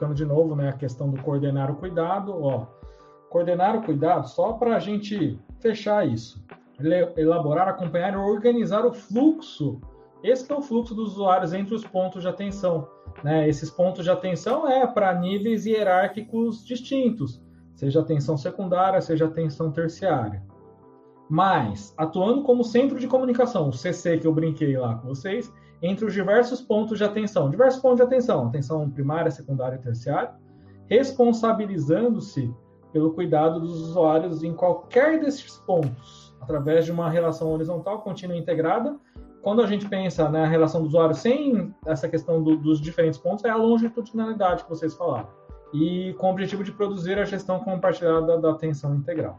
colocando de novo né, a questão do coordenar o cuidado. Ó, coordenar o cuidado, só para a gente fechar isso. Elaborar, acompanhar e organizar o fluxo. Esse é o fluxo dos usuários entre os pontos de atenção. Né? Esses pontos de atenção é para níveis hierárquicos distintos, seja atenção secundária, seja atenção terciária. Mas, atuando como centro de comunicação, o CC que eu brinquei lá com vocês, entre os diversos pontos de atenção, diversos pontos de atenção, atenção primária, secundária e terciária, responsabilizando-se pelo cuidado dos usuários em qualquer desses pontos, através de uma relação horizontal contínua e integrada. Quando a gente pensa na relação do usuário sem essa questão do, dos diferentes pontos, é a longitudinalidade que vocês falaram. E com o objetivo de produzir a gestão compartilhada da atenção integral.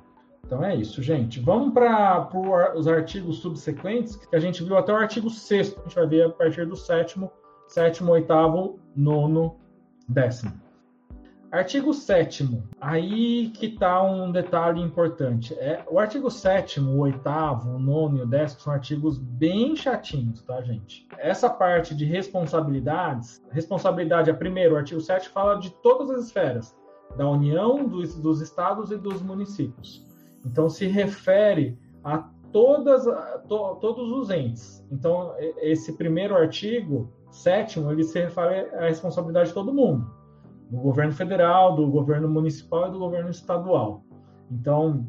Então é isso, gente. Vamos para os artigos subsequentes, que a gente viu até o artigo 6 A gente vai ver a partir do sétimo, sétimo, oitavo, nono, décimo. Artigo 7 aí que está um detalhe importante. É, o artigo 7 o oitavo, o nono e o décimo são artigos bem chatinhos, tá, gente? Essa parte de responsabilidades, responsabilidade é primeiro, o artigo 7 fala de todas as esferas, da União, dos, dos estados e dos municípios. Então se refere a todas to, todos os entes. Então esse primeiro artigo, sétimo, ele se refere à responsabilidade de todo mundo do governo federal, do governo municipal e do governo estadual. Então,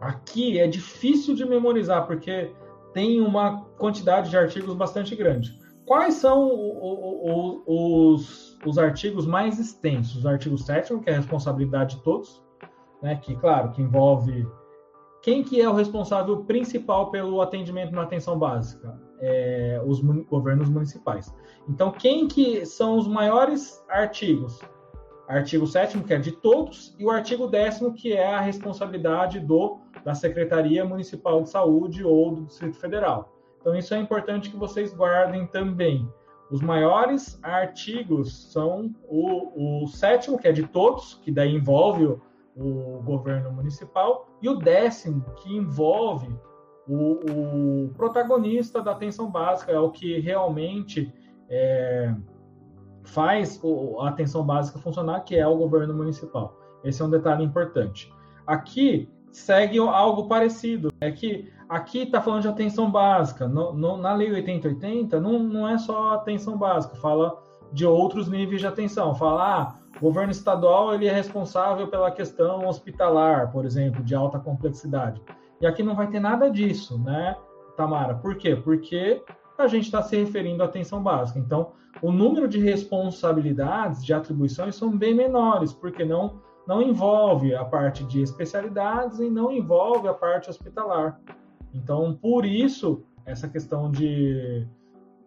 aqui é difícil de memorizar, porque tem uma quantidade de artigos bastante grande. Quais são o, o, os, os artigos mais extensos? O artigo 7 que é a responsabilidade de todos, né, que, claro, que envolve quem que é o responsável principal pelo atendimento na atenção básica? É, os governos municipais. Então, quem que são os maiores artigos? artigo 7 que é de todos, e o artigo 10 que é a responsabilidade do da Secretaria Municipal de Saúde ou do Distrito Federal. Então isso é importante que vocês guardem também. Os maiores artigos são o, o sétimo, que é de todos, que daí envolve o, governo municipal, e o décimo, que envolve o, o protagonista da atenção básica, é o que realmente é, faz a atenção básica funcionar, que é o governo municipal. Esse é um detalhe importante. Aqui segue algo parecido. É que aqui está falando de atenção básica. No, no, na Lei 8080 não, não é só atenção básica, fala de outros níveis de atenção. Fala, ah, o governo estadual ele é responsável pela questão hospitalar, por exemplo, de alta complexidade. E aqui não vai ter nada disso, né, Tamara? Por quê? Porque a gente está se referindo à atenção básica. Então, o número de responsabilidades, de atribuições são bem menores, porque não, não envolve a parte de especialidades e não envolve a parte hospitalar. Então, por isso, essa questão de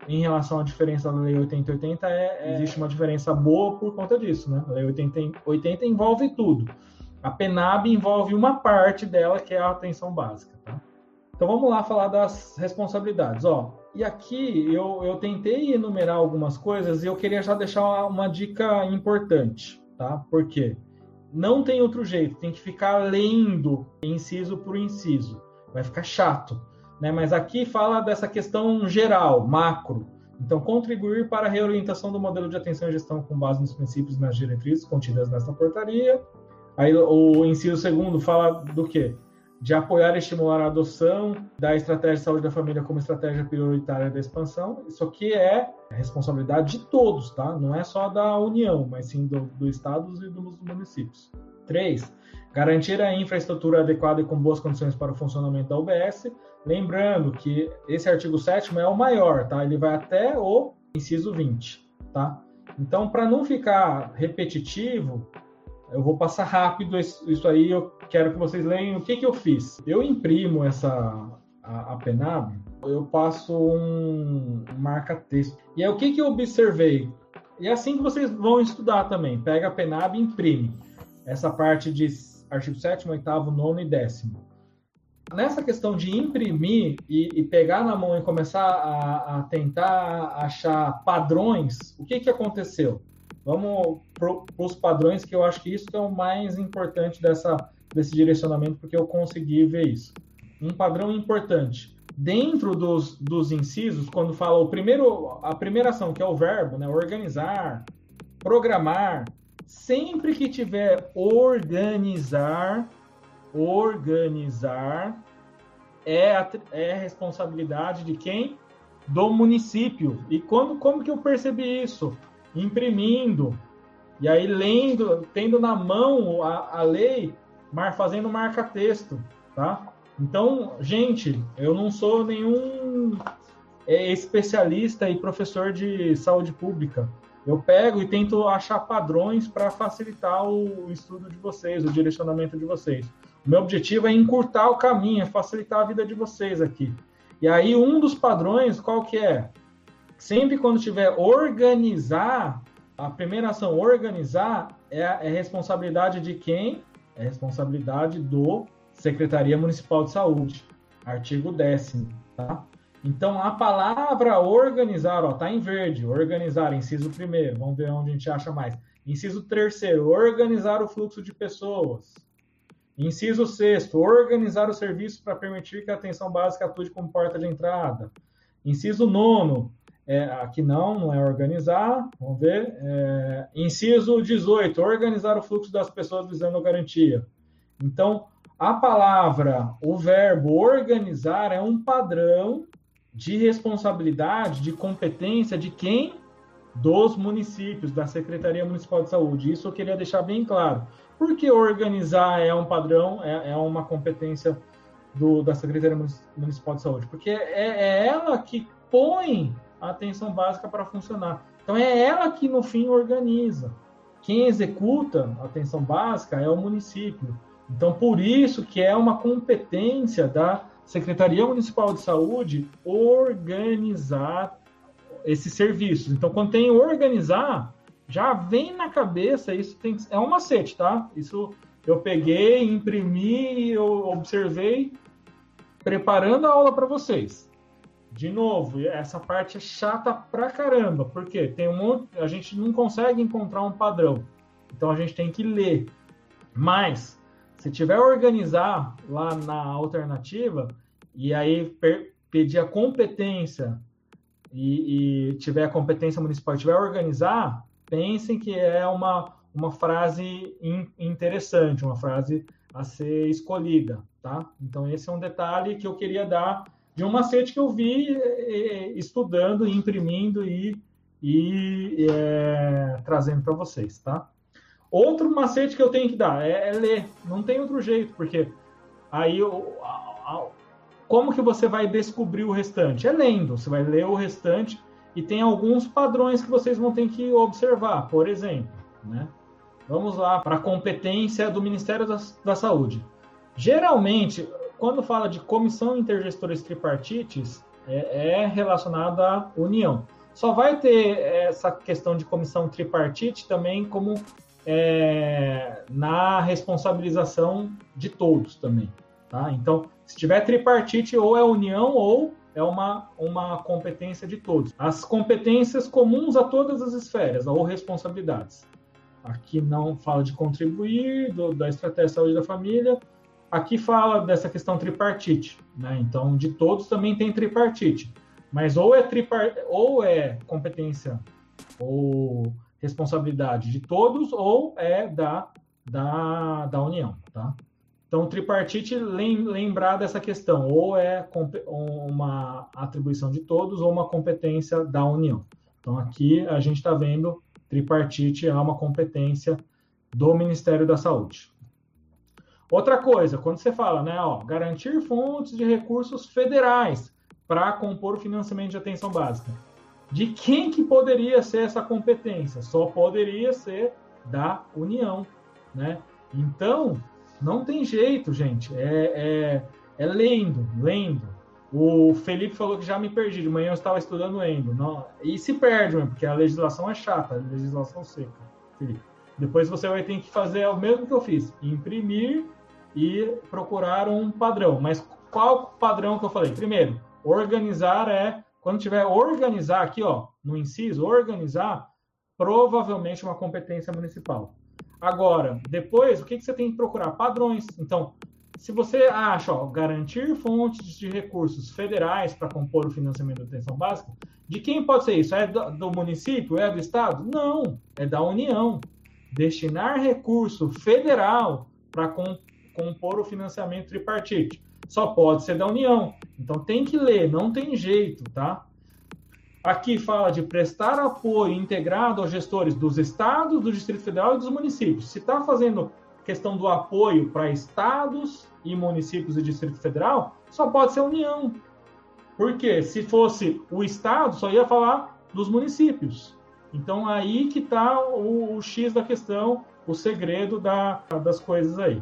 em relação à diferença da Lei 8080, é, é, existe uma diferença boa por conta disso, né? A Lei 80, 80 envolve tudo. A PENAB envolve uma parte dela, que é a atenção básica, tá? Então vamos lá falar das responsabilidades. Ó, e aqui eu, eu tentei enumerar algumas coisas e eu queria já deixar uma, dica importante, tá? Por quê? Não tem outro jeito, tem que ficar lendo inciso por inciso. Vai ficar chato, né? Mas aqui fala dessa questão geral, macro. Então, contribuir para a reorientação do modelo de atenção e gestão com base nos princípios e nas diretrizes contidas nesta portaria. Aí o inciso segundo fala do quê? de apoiar e estimular a adoção da estratégia de saúde da família como estratégia prioritária da expansão. Isso aqui é responsabilidade de todos, tá? Não é só da União, mas sim do, do estados e dos municípios. Três, garantir a infraestrutura adequada e com boas condições para o funcionamento da UBS. Lembrando que esse artigo 7 é o maior, tá? Ele vai até o inciso 20, tá? Então, para não ficar repetitivo, eu vou passar rápido isso aí, eu quero que vocês leiam o que, que eu fiz. Eu imprimo essa a, a eu passo um, marca-texto. E aí o que, que eu observei? E é assim que vocês vão estudar também. Pega a Penab e imprime. Essa parte de artigo 7, 8, 9 e 10. Nessa questão de imprimir e, e pegar na mão e começar a, a tentar achar padrões, o que, que aconteceu? Vamos para os padrões, que eu acho que isso é o mais importante dessa, desse direcionamento, porque eu consegui ver isso. Um padrão importante. Dentro dos, dos incisos, quando fala o primeiro, a primeira ação, que é o verbo, né, organizar, programar, sempre que tiver organizar, organizar é a, é a responsabilidade de quem? Do município. E quando, como que eu percebi isso? Imprimindo, e aí lendo, tendo na mão a, a lei, mar, fazendo marca-texto, tá? Então, gente, eu não sou nenhum é, especialista e professor de saúde pública. Eu pego e tento achar padrões para facilitar o estudo de vocês, o direcionamento de vocês. O meu objetivo é encurtar o caminho, é facilitar a vida de vocês aqui. E aí, um dos padrões, qual que é? Sempre quando tiver organizar, a primeira ação, organizar, é, é responsabilidade de quem? É responsabilidade do Secretaria Municipal de Saúde. Artigo 10 tá? Então, a palavra organizar, ó, tá em verde. Organizar, inciso primeiro. Vamos ver onde a gente acha mais. Inciso terceiro, organizar o fluxo de pessoas. Inciso sexto, organizar o serviço para permitir que a atenção básica atue como porta de entrada. Inciso nono, é, aqui não, não é organizar, vamos ver. É, inciso 18, organizar o fluxo das pessoas visando garantia. Então, a palavra, o verbo organizar é um padrão de responsabilidade, de competência de quem? Dos municípios, da Secretaria Municipal de Saúde. Isso eu queria deixar bem claro. Porque organizar é um padrão, é, é uma competência do, da Secretaria Municipal de Saúde? Porque é, é ela que põe a atenção básica para funcionar. Então é ela que no fim organiza. Quem executa a atenção básica é o município. Então por isso que é uma competência da Secretaria Municipal de Saúde organizar esses serviços. Então quando tem organizar, já vem na cabeça, isso tem, é um macete, tá? Isso eu peguei, imprimi, eu observei preparando a aula para vocês de novo, essa parte é chata pra caramba, porque tem um monte, a gente não consegue encontrar um padrão. Então a gente tem que ler. Mas se tiver organizar lá na alternativa e aí pedir a competência e, e tiver a competência municipal, tiver organizar, pensem que é uma uma frase in, interessante, uma frase a ser escolhida, tá? Então esse é um detalhe que eu queria dar de um macete que eu vi é, estudando, imprimindo e, e é, trazendo para vocês, tá? Outro macete que eu tenho que dar é, é ler, não tem outro jeito, porque aí eu, como que você vai descobrir o restante? É lendo, você vai ler o restante e tem alguns padrões que vocês vão ter que observar, por exemplo, né? Vamos lá para a competência do Ministério da, da Saúde. Geralmente, quando fala de comissão intergestores tripartites, é, é relacionado à união. Só vai ter essa questão de comissão tripartite também como é, na responsabilização de todos também. Tá? Então, se tiver tripartite, ou é união ou é uma, uma competência de todos. As competências comuns a todas as esferas, ou responsabilidades. Aqui não fala de contribuir, do, da estratégia de saúde da família, Aqui fala dessa questão tripartite, né? Então, de todos também tem tripartite. Mas ou é tripar, ou é competência ou responsabilidade de todos, ou é da, da, da União, tá? Então, tripartite lembrar dessa questão, ou é uma atribuição de todos, ou uma competência da União. Então, aqui a gente está vendo tripartite é uma competência do Ministério da Saúde. Outra coisa, quando você fala, né, ó, garantir fontes de recursos federais para compor o financiamento de atenção básica. De quem que poderia ser essa competência? Só poderia ser da União, né? Então, não tem jeito, gente. É, é, é lendo, lendo. O Felipe falou que já me perdi. De manhã eu estava estudando endo. Não, e se perde, porque a legislação é chata, a legislação seca, Felipe. Depois você vai ter que fazer o mesmo que eu fiz: imprimir e procurar um padrão. Mas qual padrão que eu falei? Primeiro, organizar é quando tiver organizar aqui, ó, no inciso, organizar, provavelmente uma competência municipal. Agora, depois, o que, que você tem que procurar? Padrões. Então, se você acha, ó, garantir fontes de recursos federais para compor o financiamento da atenção básica, de quem pode ser isso? É do, do município? É do estado? Não, é da União. destinar recurso federal para compor o financiamento tripartite. Só pode ser da União. Então tem que ler, não tem jeito, tá? Aqui fala de prestar apoio integrado aos gestores dos estados, do Distrito Federal e dos municípios. Se está fazendo questão do apoio para estados e municípios e Distrito Federal, só pode ser União. Porque se fosse o estado, só ia falar dos municípios. Então aí que está o, o, X da questão, o segredo da, das coisas aí.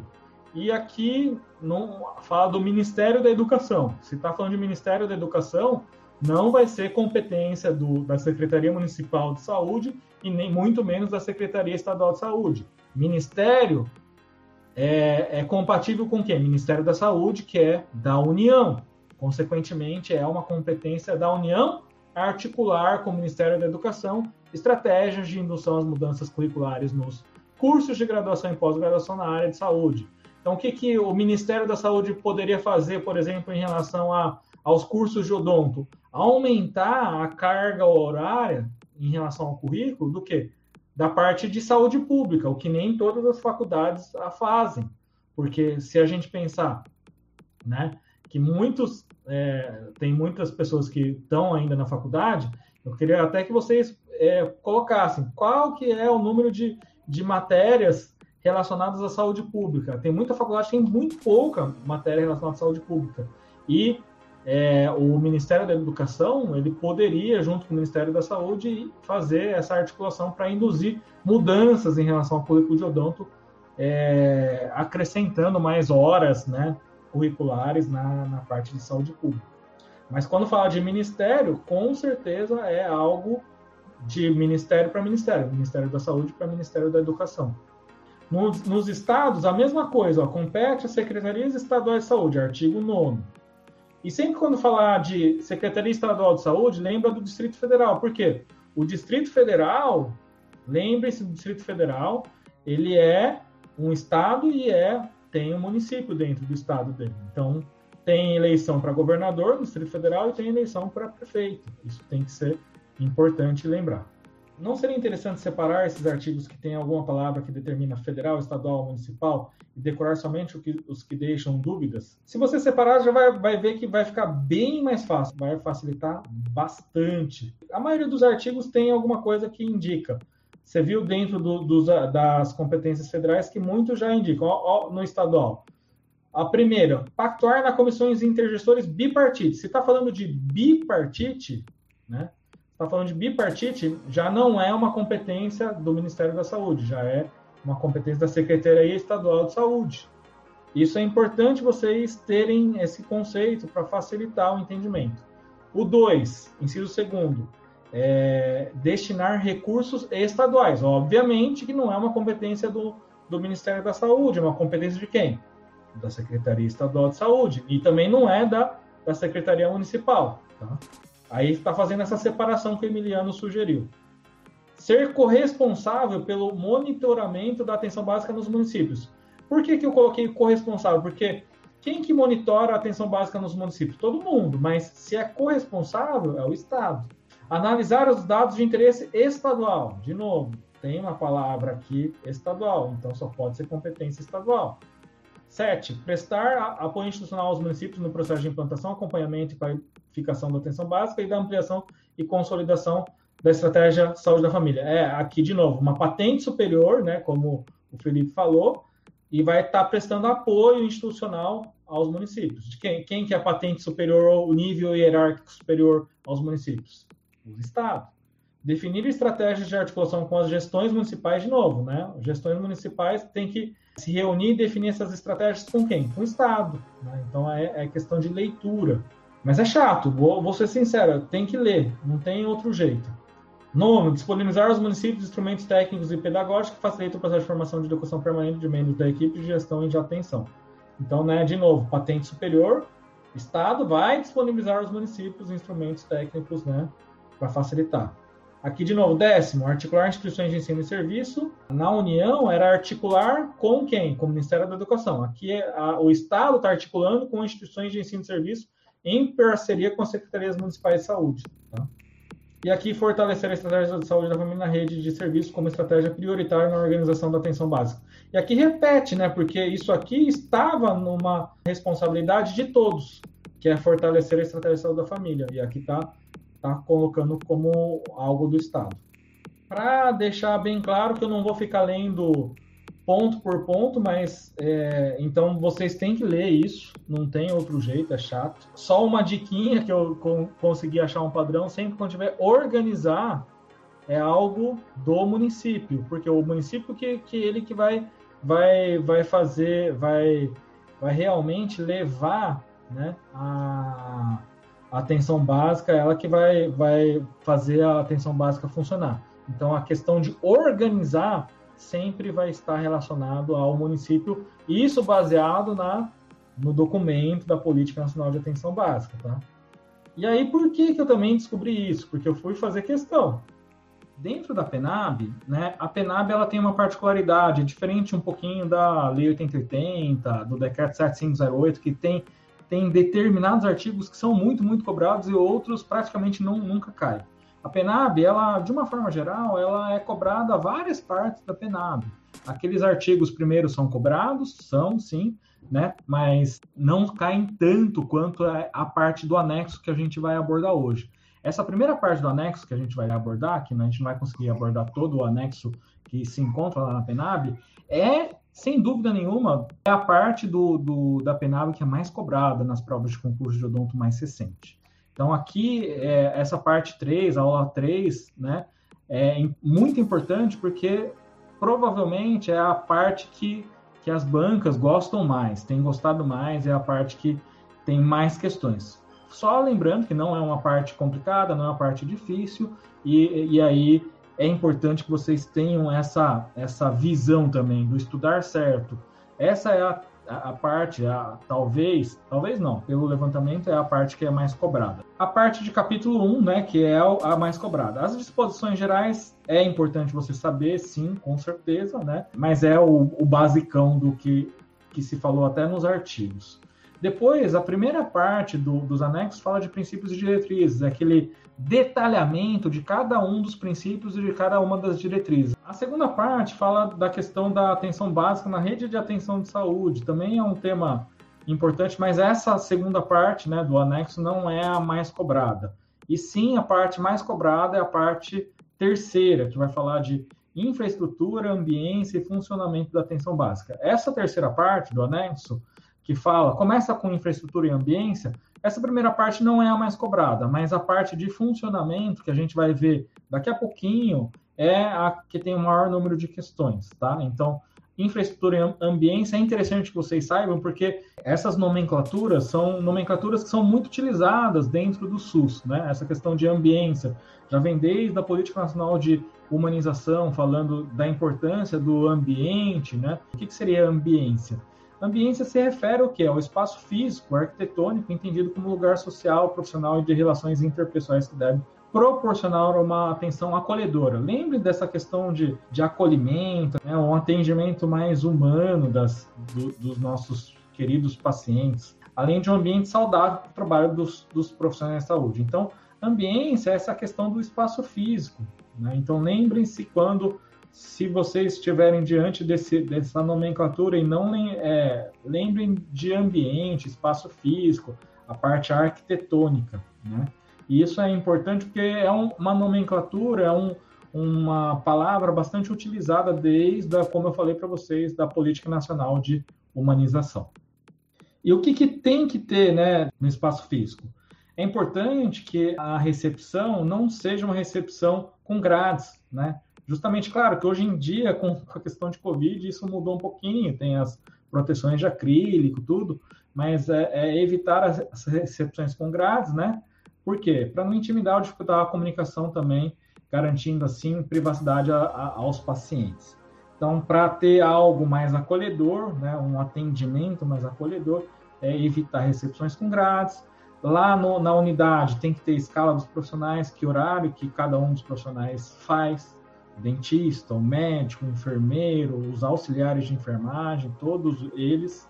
E aqui não fala do Ministério da Educação. Se está falando de Ministério da Educação, não vai ser competência do, da Secretaria Municipal de Saúde e nem muito menos da Secretaria Estadual de Saúde. Ministério é, é compatível com o quê? Ministério da Saúde, que é da União. Consequentemente, é uma competência da União articular com o Ministério da Educação estratégias de indução às mudanças curriculares nos cursos de graduação e pós-graduação na área de saúde. Então, o que, que o Ministério da Saúde poderia fazer, por exemplo, em relação a, aos cursos de odonto? Aumentar a carga horária em relação ao currículo do que? Da parte de saúde pública, o que nem todas as faculdades a fazem. Porque se a gente pensar, né, que muitos, é, tem muitas pessoas que estão ainda na faculdade, eu queria até que vocês é, colocassem qual que é o número de, de matérias relacionadas à saúde pública. Tem muita faculdade que tem muito pouca matéria relacionada à saúde pública. E é, o Ministério da Educação ele poderia, junto com o Ministério da Saúde, fazer essa articulação para induzir mudanças em relação ao currículo de odonto, é, acrescentando mais horas né, curriculares na, na parte de saúde pública. Mas quando fala de ministério, com certeza é algo de ministério para ministério, Ministério da Saúde para Ministério da Educação. Nos, nos estados, a mesma coisa, ó, compete às secretarias estaduais de saúde, artigo 9. E sempre quando falar de Secretaria Estadual de Saúde, lembra do Distrito Federal. Por quê? O Distrito Federal, lembre-se do Distrito Federal, ele é um estado e é tem um município dentro do estado dele. Então, tem eleição para governador no Distrito Federal e tem eleição para prefeito. Isso tem que ser importante lembrar. Não seria interessante separar esses artigos que têm alguma palavra que determina federal, estadual, municipal e decorar somente que, os que deixam dúvidas? Se você separar, já vai, vai ver que vai ficar bem mais fácil, vai facilitar bastante. A maioria dos artigos tem alguma coisa que indica. Você viu dentro do, dos, das competências federais que muitos já indicam. Ó, ó, no estadual, a primeira, pactuar na comissões intergestores bipartite. Se está falando de bipartite, né? Está falando de bipartite, já não é uma competência do Ministério da Saúde, já é uma competência da Secretaria Estadual de Saúde. Isso é importante vocês terem esse conceito para facilitar o entendimento. O 2, inciso segundo, é destinar recursos estaduais. Obviamente que não é uma competência do, do Ministério da Saúde, é uma competência de quem? Da Secretaria Estadual de Saúde. E também não é da, da Secretaria Municipal. Tá? Aí está fazendo essa separação que o Emiliano sugeriu. Ser corresponsável pelo monitoramento da atenção básica nos municípios. Por que, que eu coloquei corresponsável? Porque quem que monitora a atenção básica nos municípios? Todo mundo, mas se é corresponsável, é o Estado. Analisar os dados de interesse estadual. De novo, tem uma palavra aqui estadual, então só pode ser competência estadual. 7. Prestar apoio institucional aos municípios no processo de implantação, acompanhamento e qualificação da atenção básica e da ampliação e consolidação da estratégia saúde da família. É, aqui, de novo, uma patente superior, né, como o Felipe falou, e vai estar prestando apoio institucional aos municípios. De quem, quem que é a patente superior ou o nível hierárquico superior aos municípios? Os estados. Definir estratégias de articulação com as gestões municipais, de novo, né? Gestões municipais têm que se reunir e definir essas estratégias com quem? Com o Estado. Né? Então é, é, questão de leitura. Mas é chato, vou, vou ser sincero, tem que ler, não tem outro jeito. Nono, disponibilizar aos municípios instrumentos técnicos e pedagógicos que facilitem o processo de formação de educação permanente de membros da equipe de gestão e de atenção. Então, né, de novo, patente superior, Estado vai disponibilizar aos municípios instrumentos técnicos né, para facilitar. Aqui, de novo, décimo, articular instituições de ensino e serviço. Na União, era articular com quem? Com o Ministério da Educação. Aqui, a, o Estado está articulando com instituições de ensino e serviço em parceria com as secretarias municipais de saúde. Tá? E aqui fortalecer a estratégia de saúde da família na rede de serviços como estratégia prioritária na organização da atenção básica. E aqui repete, né? Porque isso aqui estava numa responsabilidade de todos, que é fortalecer a estratégia de saúde da família. E aqui está tá colocando como algo do Estado. Para deixar bem claro que eu não vou ficar lendo ponto por ponto, mas é, então vocês têm que ler isso, não tem outro jeito, é chato. Só uma diquinha que eu con consegui achar um padrão, sempre quando tiver organizar é algo do município, porque o município que, que ele que vai vai vai fazer, vai vai realmente levar, né, a, a atenção básica, ela que vai vai fazer a atenção básica funcionar. Então a questão de organizar sempre vai estar relacionado ao município, isso baseado na, no documento da Política Nacional de Atenção Básica, tá? E aí, por que, que eu também descobri isso? Porque eu fui fazer questão. Dentro da PENAB, né, a PENAB ela tem uma particularidade, diferente um pouquinho da Lei 8080, do Decreto 7508, que tem, tem determinados artigos que são muito, muito cobrados e outros praticamente não, nunca caem. A PENAB, ela, de uma forma geral, ela é cobrada a várias partes da PENAB. Aqueles artigos primeiros são cobrados, são sim, né? Mas não caem tanto quanto a parte do anexo que a gente vai abordar hoje. Essa primeira parte do anexo que a gente vai abordar, que a gente não vai conseguir abordar todo o anexo que se encontra lá na PENAB, é, sem dúvida nenhuma, é a parte do, do da PENAB que é mais cobrada nas provas de concurso de odonto mais recente. Então, aqui, é, essa parte 3, a aula 3, né, é muito importante porque provavelmente é a parte que, que as bancas gostam mais, têm gostado mais, é a parte que tem mais questões. Só lembrando que não é uma parte complicada, não é uma parte difícil, e, e aí é importante que vocês tenham essa, essa visão também do estudar certo. Essa é a a, parte, a, talvez, talvez não, pelo levantamento é a parte que é mais cobrada. A parte de capítulo 1, né, que é a mais cobrada. As disposições gerais é importante você saber, sim, com certeza, né, mas é o, o basicão do que, que se falou até nos artigos. Depois, a primeira parte do, dos anexos fala de princípios e diretrizes, aquele detalhamento de cada um dos princípios e de cada uma das diretrizes. A segunda parte fala da questão da atenção básica na rede de atenção de saúde. Também é um tema importante, mas essa segunda parte né, do anexo não é a mais cobrada. E sim, a parte mais cobrada é a parte terceira, que vai falar de infraestrutura, ambiência e funcionamento da atenção básica. Essa terceira parte do anexo que fala, começa com infraestrutura e ambiência, essa primeira parte não é a mais cobrada, mas a parte de funcionamento, que a gente vai ver daqui a pouquinho, é a que tem o maior número de questões, tá? Então, infraestrutura e ambiência é interessante que vocês saibam, porque essas nomenclaturas são nomenclaturas que são muito utilizadas dentro do SUS, né? Essa questão de ambiência já vem desde a Política Nacional de Humanização, falando da importância do ambiente, né? O que, que seria ambiência? Ambiência se refere ao que? Ao espaço físico, arquitetônico, entendido como lugar social, profissional e de relações interpessoais que deve proporcionar uma atenção acolhedora. Lembre dessa questão de, de acolhimento, né, um atendimento mais humano das, do, dos nossos queridos pacientes, além de um ambiente saudável para o trabalho dos, dos profissionais de saúde. Então, ambiência é essa questão do espaço físico. Né? Então, lembrem-se quando se vocês estiverem diante desse, dessa nomenclatura e não é, lembrem de ambiente, espaço físico, a parte arquitetônica, né? E isso é importante porque é um, uma nomenclatura, é um, uma palavra bastante utilizada desde, a, como eu falei para vocês, da Política Nacional de Humanização. E o que, que tem que ter né, no espaço físico? É importante que a recepção não seja uma recepção com grades, né? Justamente, claro, que hoje em dia, com a questão de Covid, isso mudou um pouquinho, tem as proteções de acrílico, tudo, mas é, é evitar as, recepções com grades, né? Por quê? Para não intimidar ou dificultar a comunicação também, garantindo, assim, privacidade a, a, aos pacientes. Então, para ter algo mais acolhedor, né, um atendimento mais acolhedor, é evitar recepções com grades. Lá no, na unidade tem que ter escala dos profissionais, que horário que cada um dos profissionais faz, dentista, o médico, o enfermeiro, os auxiliares de enfermagem, todos eles.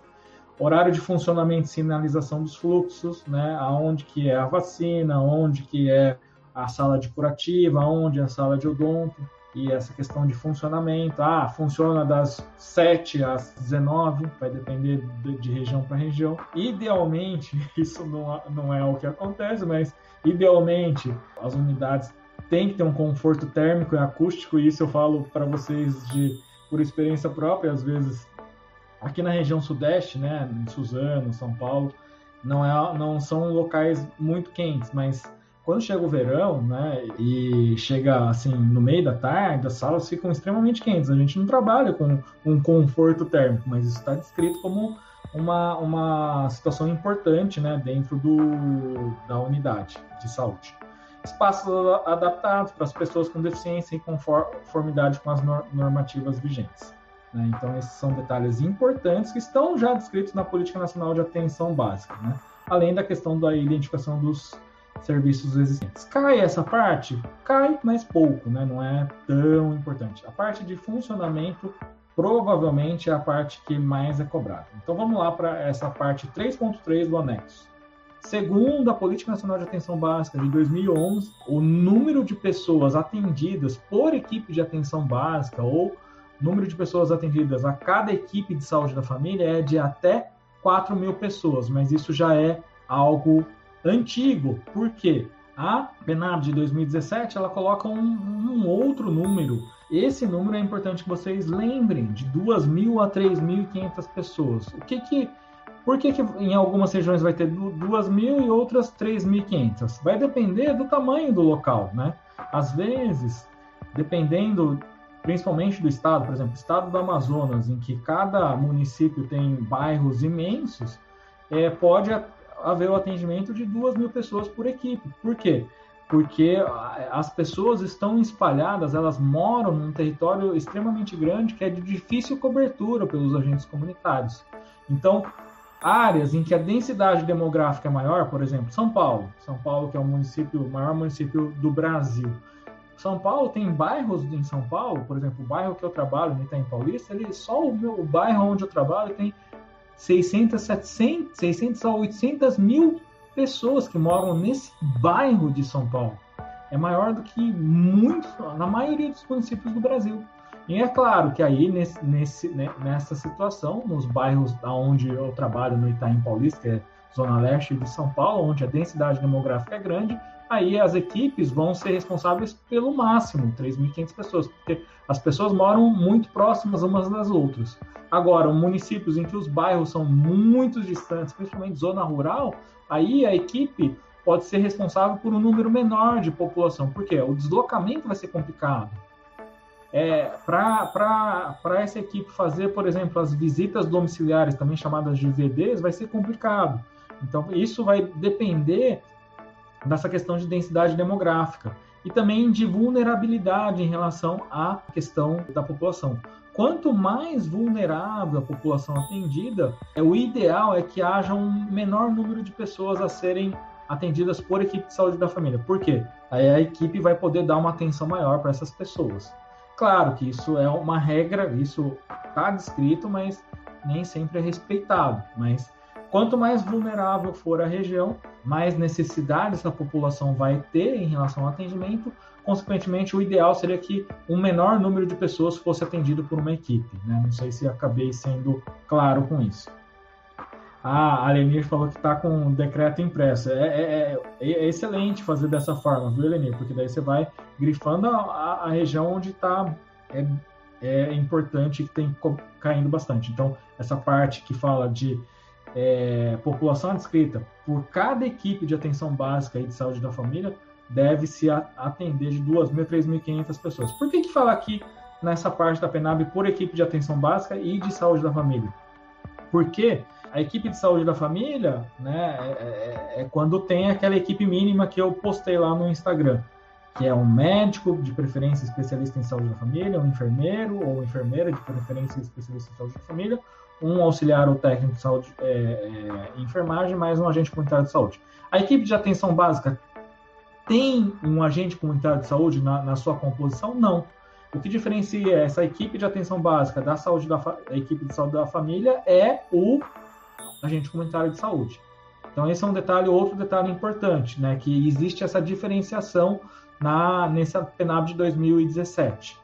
Horário de funcionamento e sinalização dos fluxos, né? Aonde que é a vacina, onde que é a sala de curativa, onde a sala de odonto, e essa questão de funcionamento. Ah, funciona das 7 às 19, vai depender de, de região para região. Idealmente, isso não, não é o que acontece, mas idealmente as unidades têm que ter um conforto térmico e acústico, e isso eu falo para vocês de por experiência própria, às vezes aqui na região sudeste, né, em Suzano, São Paulo, não, é, não são locais muito quentes, mas quando chega o verão, né, e chega assim no meio da tarde, as salas ficam extremamente quentes. A gente não trabalha com um conforto térmico, mas isso está descrito como uma, uma situação importante, né, dentro do, da unidade de saúde. Espaços adaptados para as pessoas com deficiência e conformidade com as normativas vigentes. Né? Então, esses são detalhes importantes que estão já descritos na Política Nacional de Atenção Básica, né? além da questão da identificação dos serviços existentes. Cai essa parte? Cai, mas pouco, né? não é tão importante. A parte de funcionamento provavelmente é a parte que mais é cobrada. Então vamos lá para essa parte 3.3 do anexo. Segundo a Política Nacional de Atenção Básica de 2011, o número de pessoas atendidas por equipe de atenção básica ou número de pessoas atendidas a cada equipe de saúde da família é de até 4 mil pessoas, mas isso já é algo antigo, porque a PNAB de 2017 ela coloca um, um, outro número. Esse número é importante que vocês lembrem, de 2.000 a 3.500 pessoas. O que que, por que, que em algumas regiões vai ter 2.000 e outras 3.500? Vai depender do tamanho do local, né? Às vezes, dependendo principalmente do estado, por exemplo, o estado do Amazonas, em que cada município tem bairros imensos, é, pode haver o atendimento de duas mil pessoas por equipe. Por quê? Porque as pessoas estão espalhadas, elas moram num território extremamente grande que é de difícil cobertura pelos agentes comunitários. Então, áreas em que a densidade demográfica é maior, por exemplo, São Paulo, São Paulo que é o município, o maior município do Brasil. São Paulo tem bairros em São Paulo, por exemplo, o bairro que eu trabalho, no Itaim Paulista, ele só o meu o bairro onde eu trabalho tem 600, 700, 600 a 800 mil pessoas que moram nesse bairro de São Paulo. É maior do que muito, na maioria dos municípios do Brasil. E é claro que aí, nesse, nesse, né, nessa situação, nos bairros onde eu trabalho, no Itaim Paulista, que é zona leste de São Paulo, onde a densidade demográfica é grande, aí as equipes vão ser responsáveis pelo máximo, 3.500 pessoas, porque as pessoas moram muito próximas umas das outras. Agora, municípios em que os bairros são muito distantes, principalmente zona rural, aí a equipe pode ser responsável por um número menor de população. Por quê? O deslocamento vai ser complicado. É, Para essa equipe fazer, por exemplo, as visitas domiciliares, também chamadas de VDs, vai ser complicado. Então, isso vai depender dessa questão de densidade demográfica e também de vulnerabilidade em relação à questão da população. Quanto mais vulnerável a população atendida, é o ideal é que haja um menor número de pessoas a serem atendidas por equipe de saúde da família. Por quê? Aí a equipe vai poder dar uma atenção maior para essas pessoas. Claro que isso é uma regra, isso está descrito, mas nem sempre é respeitado. Mas quanto mais vulnerável for a região, mais necessidades a população vai ter em relação ao atendimento, consequentemente, o ideal seria que um menor número de pessoas fosse atendido por uma equipe. Né? Não sei se acabei sendo claro com isso. Ah, a Lenir falou que está com o decreto impresso. É, é, é, é, excelente fazer dessa forma, viu, Lenir? Porque daí você vai grifando a, a região onde está é, é importante que tem caindo bastante. Então, essa parte que fala de é, população descrita por cada equipe de atenção básica e de saúde da família deve se atender de 2.000 a 3.500 pessoas. Por que, que fala aqui nessa parte da PENAB por equipe de atenção básica e de saúde da família? Porque a equipe de saúde da família né, é, é, é quando tem aquela equipe mínima que eu postei lá no Instagram, que é um médico, de preferência especialista em saúde da família, um enfermeiro ou enfermeira, de preferência especialista em saúde da família, um auxiliar ou técnico de saúde é, é, enfermagem, mais um agente comunitário de saúde. A equipe de atenção básica tem um agente comunitário de saúde na, na sua composição? Não. O que diferencia essa equipe de atenção básica da saúde da equipe de saúde da família é o agente comunitário de saúde. Então esse é um detalhe, outro detalhe importante, né, que existe essa diferenciação na nessa PNAB de 2017.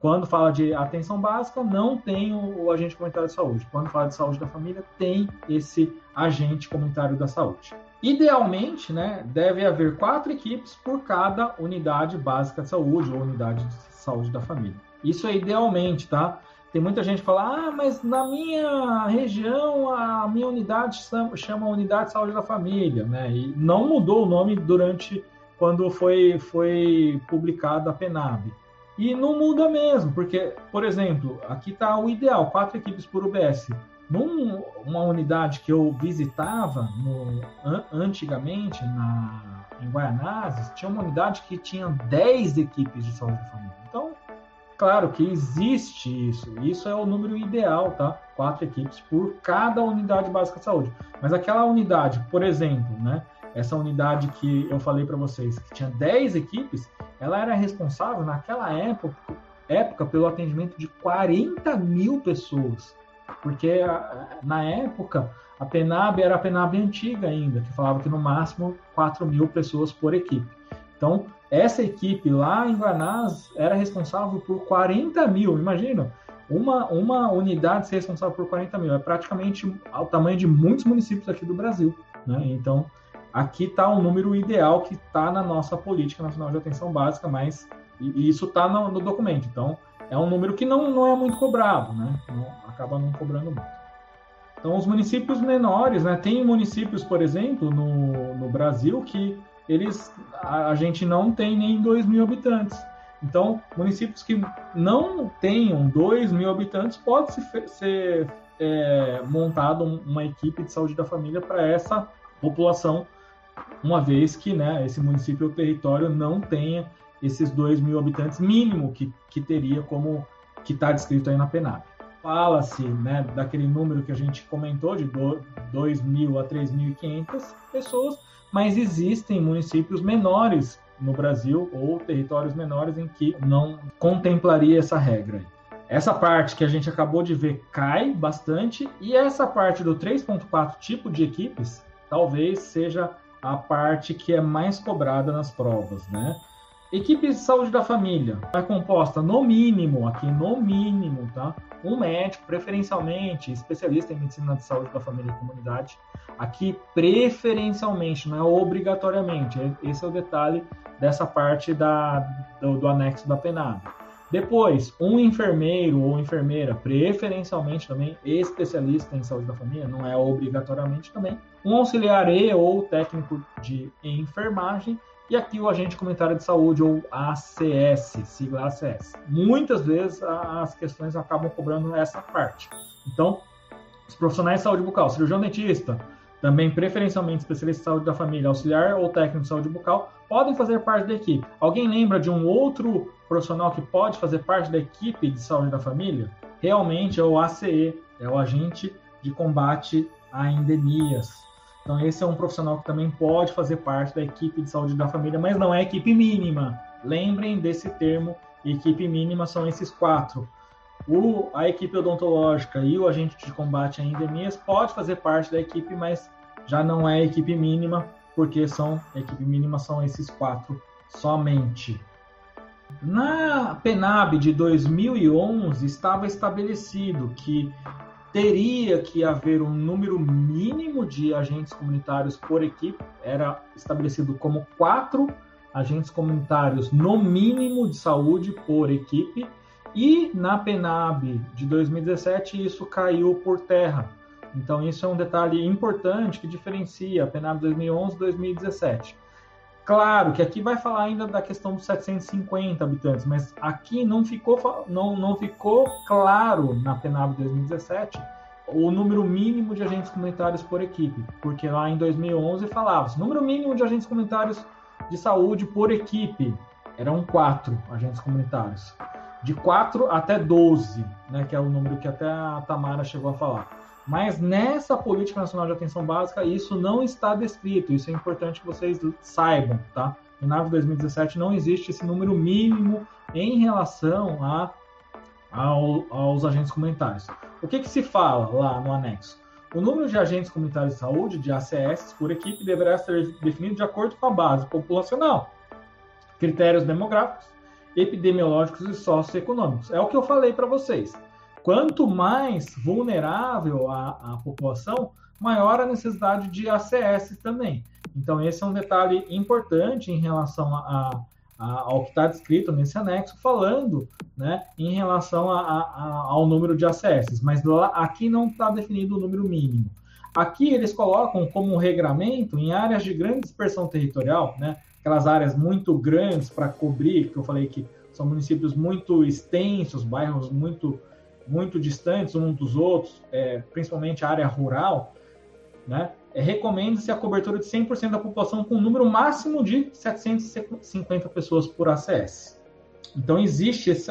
Quando fala de atenção básica, não tem o, o agente comunitário de saúde. Quando fala de saúde da família, tem esse agente comunitário da saúde. Idealmente, né, deve haver quatro equipes por cada unidade básica de saúde ou unidade de saúde da família. Isso é idealmente, tá? Tem muita gente que fala, ah, mas na minha região a minha unidade chama Unidade de Saúde da Família, né? E não mudou o nome durante quando foi, foi publicada a PENAB. E não muda mesmo, porque, por exemplo, aqui está o ideal, quatro equipes por UBS. Numa unidade que eu visitava no, an, antigamente na, em Guaianazes, tinha uma unidade que tinha 10 equipes de saúde da família. Então, claro que existe isso. Isso é o número ideal, tá? Quatro equipes por cada unidade básica de saúde. Mas aquela unidade, por exemplo, né? Essa unidade que eu falei para vocês, que tinha 10 equipes, ela era responsável naquela época, época pelo atendimento de 40 mil pessoas. Porque na época a PENAB era a PENAB antiga ainda, que falava que no máximo 4 mil pessoas por equipe. Então, essa equipe lá em Guanás era responsável por 40 mil. Imagina, uma, uma unidade ser responsável por 40 mil. É praticamente o tamanho de muitos municípios aqui do Brasil. Né? Então, aqui está o número ideal que está na nossa política nacional de atenção básica, mas e, isso está no, no, documento. Então, é um número que não, não é muito cobrado, né? Não, acaba não cobrando muito. Então, os municípios menores, né? Tem municípios, por exemplo, no, no Brasil que eles a, a gente não tem nem 2 mil habitantes. Então, municípios que não tenham 2 mil habitantes, pode se, ser é, montado uma equipe de saúde da família para essa população, uma vez que né, esse município ou território não tenha esses 2 mil habitantes mínimo que, que teria como que está descrito aí na PENAP. Fala-se né, daquele número que a gente comentou, de 2 mil a 3.500 pessoas, mas existem municípios menores no Brasil ou territórios menores em que não contemplaria essa regra. Essa parte que a gente acabou de ver cai bastante e essa parte do 3.4 tipo de equipes talvez seja a parte que é mais cobrada nas provas, né? Equipe de saúde da família é composta no mínimo, aqui no mínimo, tá? Um médico, preferencialmente especialista em medicina de saúde da família e comunidade. Aqui, preferencialmente, não é obrigatoriamente. Esse é o detalhe dessa parte da, do, do anexo da penada. Depois, um enfermeiro ou enfermeira, preferencialmente também especialista em saúde da família, não é obrigatoriamente também. Um auxiliar E ou técnico de enfermagem e aqui o agente comentário de saúde, ou ACS, sigla ACS. Muitas vezes as questões acabam cobrando essa parte. Então, os profissionais de saúde bucal, cirurgião dentista, também preferencialmente especialista em saúde da família, auxiliar ou técnico de saúde bucal, podem fazer parte da equipe. Alguém lembra de um outro profissional que pode fazer parte da equipe de saúde da família? Realmente é o ACE, é o agente de combate a endemias. Então, esse é um profissional que também pode fazer parte da equipe de saúde da família, mas não é equipe mínima. Lembrem desse termo, equipe mínima são esses quatro. O, a equipe odontológica e o agente de combate a endemias pode fazer parte da equipe, mas já não é equipe mínima, porque são equipe mínima são esses quatro somente. Na PENAB de 2011 estava estabelecido que teria que haver um número mínimo de agentes comunitários por equipe, era estabelecido como quatro agentes comunitários no mínimo de saúde por equipe, e na PENAB de 2017 isso caiu por terra. Então isso é um detalhe importante que diferencia a PENAB 2011 e 2017. Claro que aqui vai falar ainda da questão dos 750 habitantes, mas aqui não ficou, não, não ficou claro na PENAB 2017 o número mínimo de agentes comunitários por equipe, porque lá em 2011 falava número mínimo de agentes comunitários de saúde por equipe eram quatro agentes comunitários, de quatro até 12, né, que é o número que até a Tamara chegou a falar. Mas nessa Política Nacional de Atenção Básica, isso não está descrito. Isso é importante que vocês saibam, tá? No NAV 2017 não existe esse número mínimo em relação a, ao, aos agentes comunitários. O que, que se fala lá no anexo? O número de agentes comunitários de saúde, de ACS, por equipe, deverá ser definido de acordo com a base populacional, critérios demográficos, epidemiológicos e socioeconômicos. É o que eu falei para vocês. Quanto mais vulnerável a, a população, maior a necessidade de ACS também. Então, esse é um detalhe importante em relação a, a, ao que está descrito nesse anexo, falando né, em relação ao número de ACS. Mas lá, aqui não está definido o número mínimo. Aqui eles colocam como regramento em áreas de grande dispersão territorial, né, aquelas áreas muito grandes para cobrir, que eu falei que são municípios muito extensos, bairros muito muito distantes uns dos outros, é, principalmente a área rural, né, é, recomenda-se a cobertura de 100% da população com um número máximo de 750 pessoas por ACS. Então, existe esse,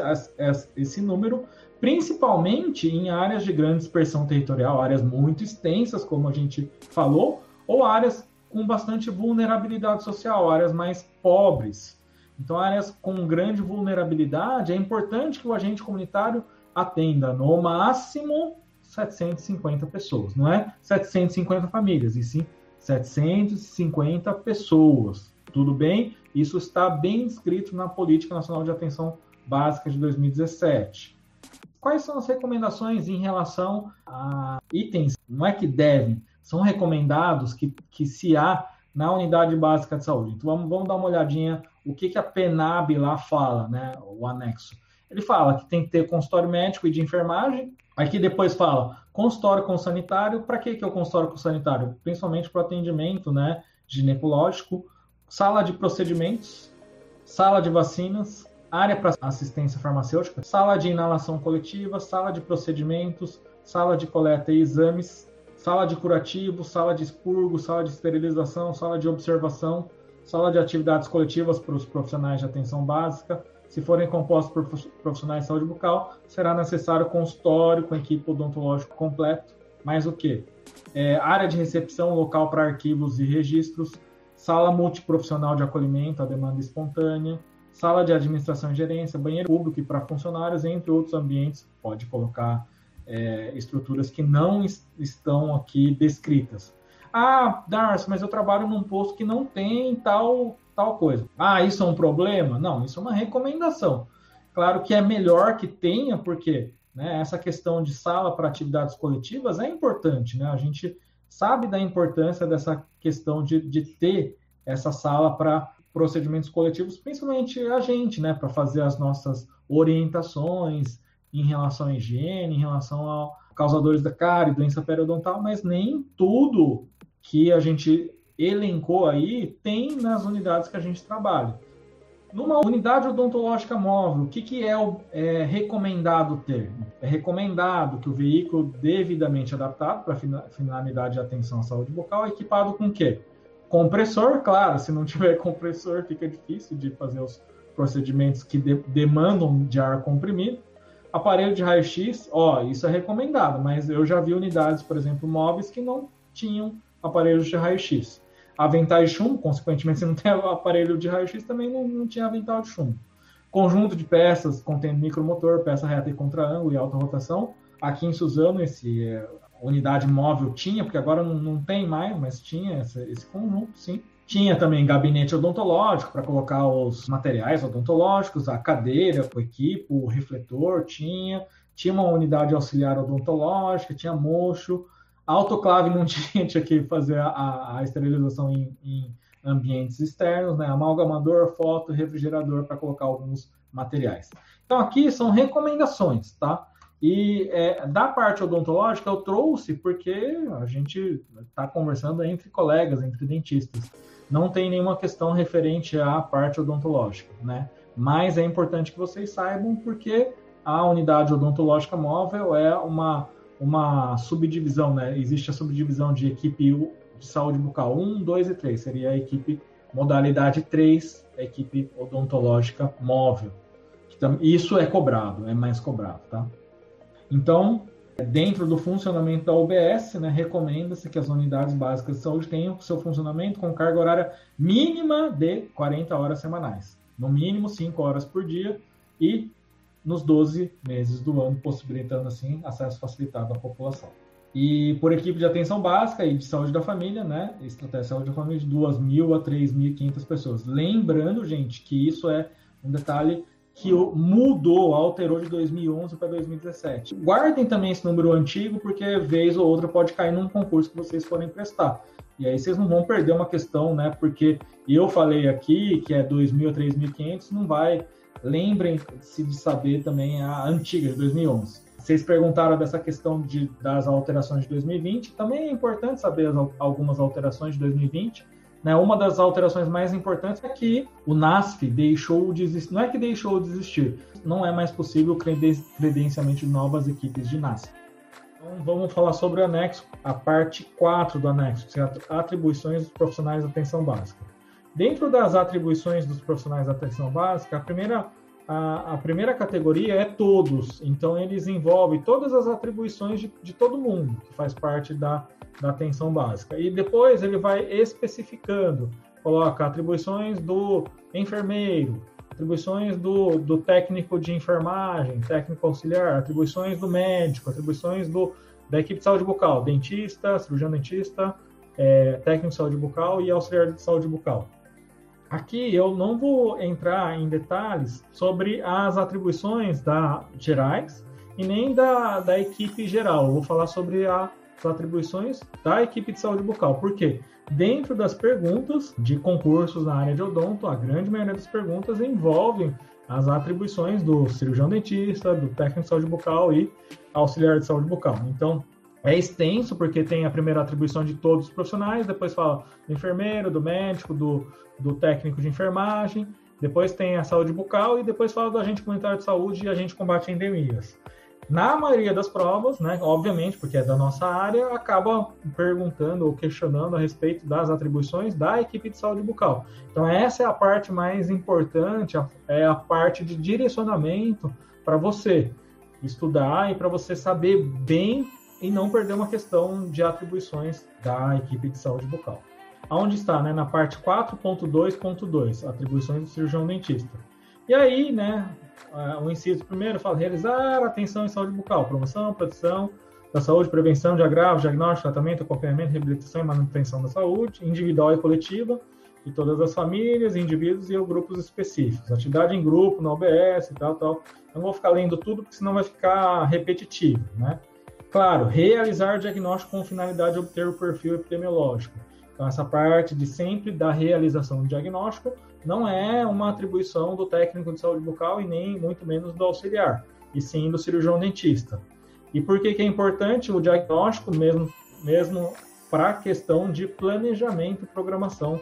esse número, principalmente em áreas de grande dispersão territorial, áreas muito extensas, como a gente falou, ou áreas com bastante vulnerabilidade social, áreas mais pobres. Então, áreas com grande vulnerabilidade, é importante que o agente comunitário atenda no máximo 750 pessoas. Não é 750 famílias, e sim 750 pessoas. Tudo bem? Isso está bem escrito na Política Nacional de Atenção Básica de 2017. Quais são as recomendações em relação a itens? Não é que devem, são recomendados que, que se há na unidade básica de saúde. Então vamos, vamos dar uma olhadinha o que, que a PENAB lá fala, né? O anexo. Ele fala que tem que ter consultório médico e de enfermagem. Aqui depois fala consultório com sanitário. Para que, que é o consultório com sanitário? Principalmente para atendimento né, ginecológico, sala de procedimentos, sala de vacinas, área para assistência farmacêutica, sala de inalação coletiva, sala de procedimentos, sala de coleta e exames, sala de curativo, sala de expurgo, sala de esterilização, sala de observação, sala de atividades coletivas para os profissionais de atenção básica, se forem compostos por profissionais de saúde bucal, será necessário consultório com equipe odontológico completo. Mais o que? É, área de recepção local para arquivos e registros, sala multiprofissional de acolhimento à demanda espontânea, sala de administração e gerência, banheiro público e para funcionários, entre outros ambientes. Pode colocar é, estruturas que não estão aqui descritas. Ah, Darcy, mas eu trabalho num posto que não tem tal tal coisa. Ah, isso é um problema? Não, isso é uma recomendação. Claro que é melhor que tenha, porque né, essa questão de sala para atividades coletivas é importante. Né? A gente sabe da importância dessa questão de, de ter essa sala para procedimentos coletivos, principalmente a gente, né, para fazer as nossas orientações em relação à higiene, em relação a causadores da cárie, doença periodontal, mas nem tudo que a gente elencou aí tem nas unidades que a gente trabalha. Numa unidade odontológica móvel, o que, que é, é, recomendado ter? É recomendado que o veículo devidamente adaptado para finalidade de atenção à saúde bucal, equipado com o quê? Compressor, claro, se não tiver compressor fica difícil de fazer os procedimentos que de, demandam de ar comprimido. Aparelho de raio-x, ó, isso é recomendado, mas eu já vi unidades, por exemplo, móveis que não tinham aparelhos de raio-x avental de chumbo, consequentemente, se não tem aparelho de raio-x, também não, não tinha avental de chumbo. Conjunto de peças contendo micromotor, peça reta e contra-ângulo e alta rotação. Aqui em Suzano, esse é, unidade móvel tinha, porque agora não, não tem mais, mas tinha esse, esse conjunto, sim. Tinha também gabinete odontológico para colocar os materiais odontológicos, a cadeira, o equipo, o refletor, tinha. Tinha uma unidade auxiliar odontológica, tinha mocho, autoclave não tinha, tinha que fazer a, a esterilização em, em, ambientes externos, né? Amalgamador, foto, refrigerador para colocar alguns materiais. Então aqui são recomendações, tá? E é, da parte odontológica eu trouxe porque a gente está conversando entre colegas, entre dentistas. Não tem nenhuma questão referente à parte odontológica, né? Mas é importante que vocês saibam porque a unidade odontológica móvel é uma uma subdivisão, né? Existe a subdivisão de equipe de saúde bucal 1, 2 e 3. Seria a equipe modalidade 3, a equipe odontológica móvel. Isso é cobrado, é mais cobrado, tá? Então, dentro do funcionamento da UBS, né, recomenda-se que as unidades básicas de saúde tenham seu funcionamento com carga horária mínima de 40 horas semanais. No mínimo 5 horas por dia e nos 12 meses do ano, possibilitando assim acesso facilitado à população. E por equipe de atenção básica e de saúde da família, né? Estratégia de saúde da família de 2.000 a 3.500 pessoas. Lembrando, gente, que isso é um detalhe que mudou, alterou de 2011 para 2017. Guardem também esse número antigo, porque vez ou outra pode cair num concurso que vocês forem prestar. E aí vocês não vão perder uma questão, né? Porque eu falei aqui que é 2.000 a 3.500, não vai. Lembrem-se de saber também a antiga, de 2011. Vocês perguntaram dessa questão de, das alterações de 2020. Também é importante saber as, algumas alterações de 2020. Né? Uma das alterações mais importantes é que o NASF deixou de existir. Não é que deixou de existir, não é mais possível o credenciamento de novas equipes de NASF. Então, vamos falar sobre o anexo, a parte 4 do anexo, que são atribuições dos profissionais de atenção básica. Dentro das atribuições dos profissionais de atenção básica, a primeira, a, a primeira categoria é todos. Então, eles envolvem todas as atribuições de, de todo mundo que faz parte da, da atenção básica. E depois ele vai especificando, coloca atribuições do enfermeiro, atribuições do, do técnico de enfermagem, técnico auxiliar, atribuições do médico, atribuições do, da equipe de saúde bucal, dentista, cirurgião dentista, é, técnico de saúde bucal e auxiliar de saúde bucal. Aqui eu não vou entrar em detalhes sobre as atribuições da gerais e nem da, da equipe geral. Eu vou falar sobre a, as atribuições da equipe de saúde bucal. Por quê? Dentro das perguntas de concursos na área de odonto, a grande maioria das perguntas envolvem as atribuições do cirurgião dentista, do técnico de saúde bucal e auxiliar de saúde bucal. Então, é extenso porque tem a primeira atribuição de todos os profissionais, depois fala do enfermeiro, do médico, do, do técnico de enfermagem, depois tem a saúde bucal e depois fala do agente comunitário de saúde e agente combate endemias. Na maioria das provas, né, obviamente, porque é da nossa área, acaba perguntando ou questionando a respeito das atribuições da equipe de saúde bucal. Então, essa é a parte mais importante, é a parte de direcionamento para você estudar e para você saber bem e não perder uma questão de atribuições da equipe de saúde bucal. Aonde está, né? Na parte 4.2.2, atribuições do cirurgião dentista. E aí, né, o inciso primeiro fala realizar atenção em saúde bucal, promoção, proteção da saúde, prevenção de agravos, diagnóstico, tratamento, acompanhamento, reabilitação e manutenção da saúde, individual e coletiva, de todas as famílias, indivíduos e grupos específicos. Atividade em grupo, na OBS e tal, tal. Não vou ficar lendo tudo, porque senão vai ficar repetitivo, né? Claro, realizar diagnóstico com finalidade de obter o perfil epidemiológico. Então, essa parte de sempre da realização do diagnóstico não é uma atribuição do técnico de saúde bucal e nem muito menos do auxiliar, e sim do cirurgião dentista. E por que, que é importante o diagnóstico, mesmo, mesmo para a questão de planejamento e programação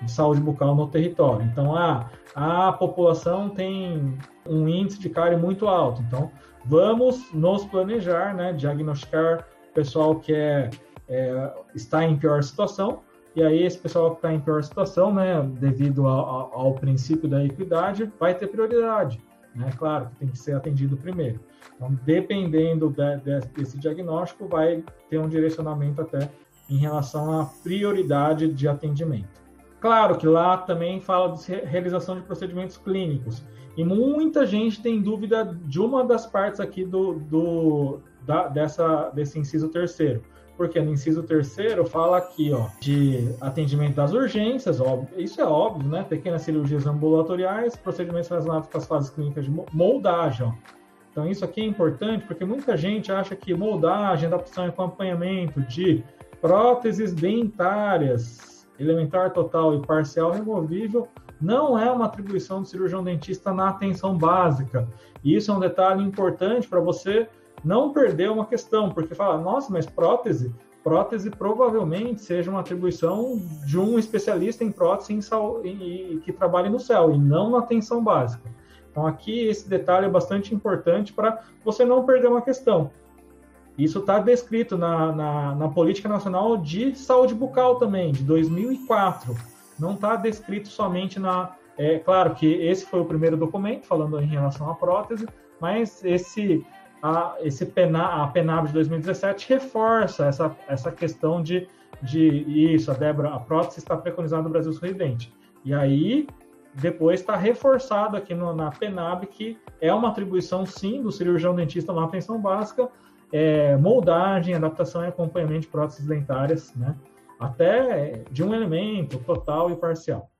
de saúde bucal no território? Então, a, a população tem um índice de cárie muito alto, então vamos nos planejar, né, diagnosticar o pessoal que é, é, está em pior situação e aí esse pessoal que está em pior situação, né, devido ao, ao, princípio da equidade, vai ter prioridade. Né? Claro que tem que ser atendido primeiro. Então, dependendo de, de, desse diagnóstico, vai ter um direcionamento até em relação à prioridade de atendimento. Claro que lá também fala de realização de procedimentos clínicos. E muita gente tem dúvida de uma das partes aqui do, do da, dessa, desse inciso terceiro porque no inciso terceiro fala aqui, ó, de atendimento das urgências, óbvio, isso é óbvio, né? Pequenas cirurgias ambulatoriais, procedimentos relacionados com as fases clínicas de moldagem, ó. Então isso aqui é importante porque muita gente acha que moldagem, adaptação e acompanhamento de próteses dentárias, elementar total e parcial removível não é uma atribuição do cirurgião dentista na atenção básica. E isso é um detalhe importante para você não perder uma questão, porque fala, nossa, mas prótese, prótese provavelmente seja uma atribuição de um especialista em prótese em que trabalhe no céu e não na atenção básica. Então aqui esse detalhe é bastante importante para você não perder uma questão. Isso está descrito na, na, na, Política Nacional de Saúde Bucal também, de 2004. Não está descrito somente na. É claro que esse foi o primeiro documento falando em relação à prótese, mas esse a, esse pena, a PENAB de 2017 reforça essa, essa questão de, de isso, a Débora, a prótese está preconizada no Brasil sorridente. E aí, depois está reforçado aqui no, na PENAB que é uma atribuição, sim, do cirurgião dentista na atenção básica, é, moldagem, adaptação e acompanhamento de próteses dentárias, né? até de um elemento total e parcial.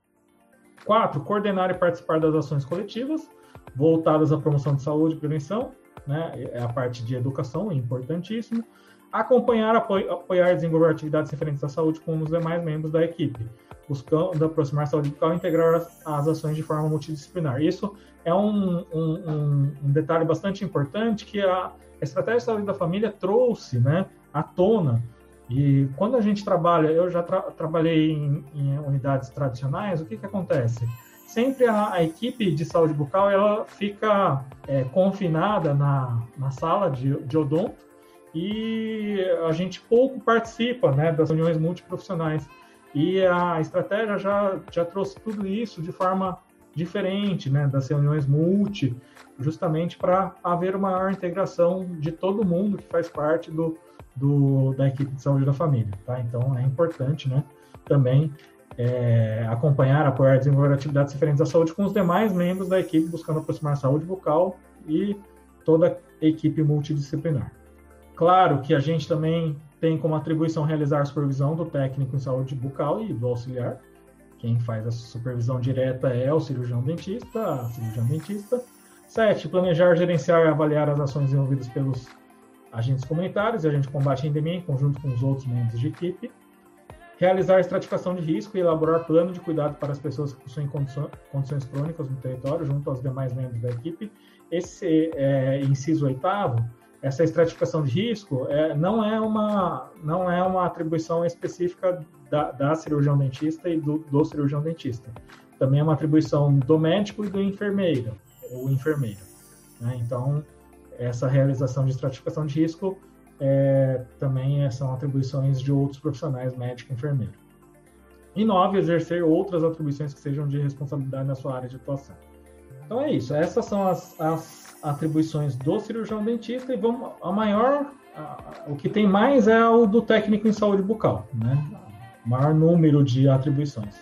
Quatro, coordenar e participar das ações coletivas voltadas à promoção de saúde e prevenção, né? é a parte de educação, é importantíssimo. Acompanhar, apoiar e desenvolver atividades referentes à saúde com os demais membros da equipe, buscando aproximar saúde bucal e integrar as, as ações de forma multidisciplinar. Isso é um, um, um detalhe bastante importante que a Estratégia de Saúde da Família trouxe né, à tona e quando a gente trabalha, eu já tra trabalhei em, em, unidades tradicionais, o que, que acontece? Sempre a, a equipe de saúde bucal ela fica é, confinada na, na sala de, de odonto e a gente pouco participa né, das reuniões multiprofissionais. E a estratégia já, já trouxe tudo isso de forma diferente, né, das reuniões multi, justamente para haver uma maior integração de todo mundo que faz parte do, do, da equipe de saúde da família, tá? Então é importante, né, também é, acompanhar, apoiar e desenvolver atividades referentes à saúde com os demais membros da equipe, buscando aproximar saúde bucal e toda a equipe multidisciplinar. Claro que a gente também tem como atribuição realizar a supervisão do técnico em saúde bucal e do auxiliar. Quem faz a supervisão direta é o cirurgião dentista, a cirurgião dentista. Sete, planejar, gerenciar e avaliar as ações desenvolvidas pelos agentes comunitários e agente de combate à endemia em conjunto com os outros membros de equipe, realizar estratificação de risco e elaborar plano de cuidado para as pessoas que possuem condições crônicas no território, junto aos demais membros da equipe. Esse é, inciso oitavo, essa estratificação de risco é, não, é uma, não é uma atribuição específica da, da cirurgião dentista e do, do cirurgião dentista. Também é uma atribuição do médico e do enfermeiro, ou enfermeira. Né? Então, essa realização de estratificação de risco é, também são atribuições de outros profissionais, médico e enfermeiro. E nove, exercer outras atribuições que sejam de responsabilidade na sua área de atuação. Então é isso, essas são as, as atribuições do cirurgião dentista e vamos, a maior, a, o que tem mais é o do técnico em saúde bucal, né? O maior número de atribuições.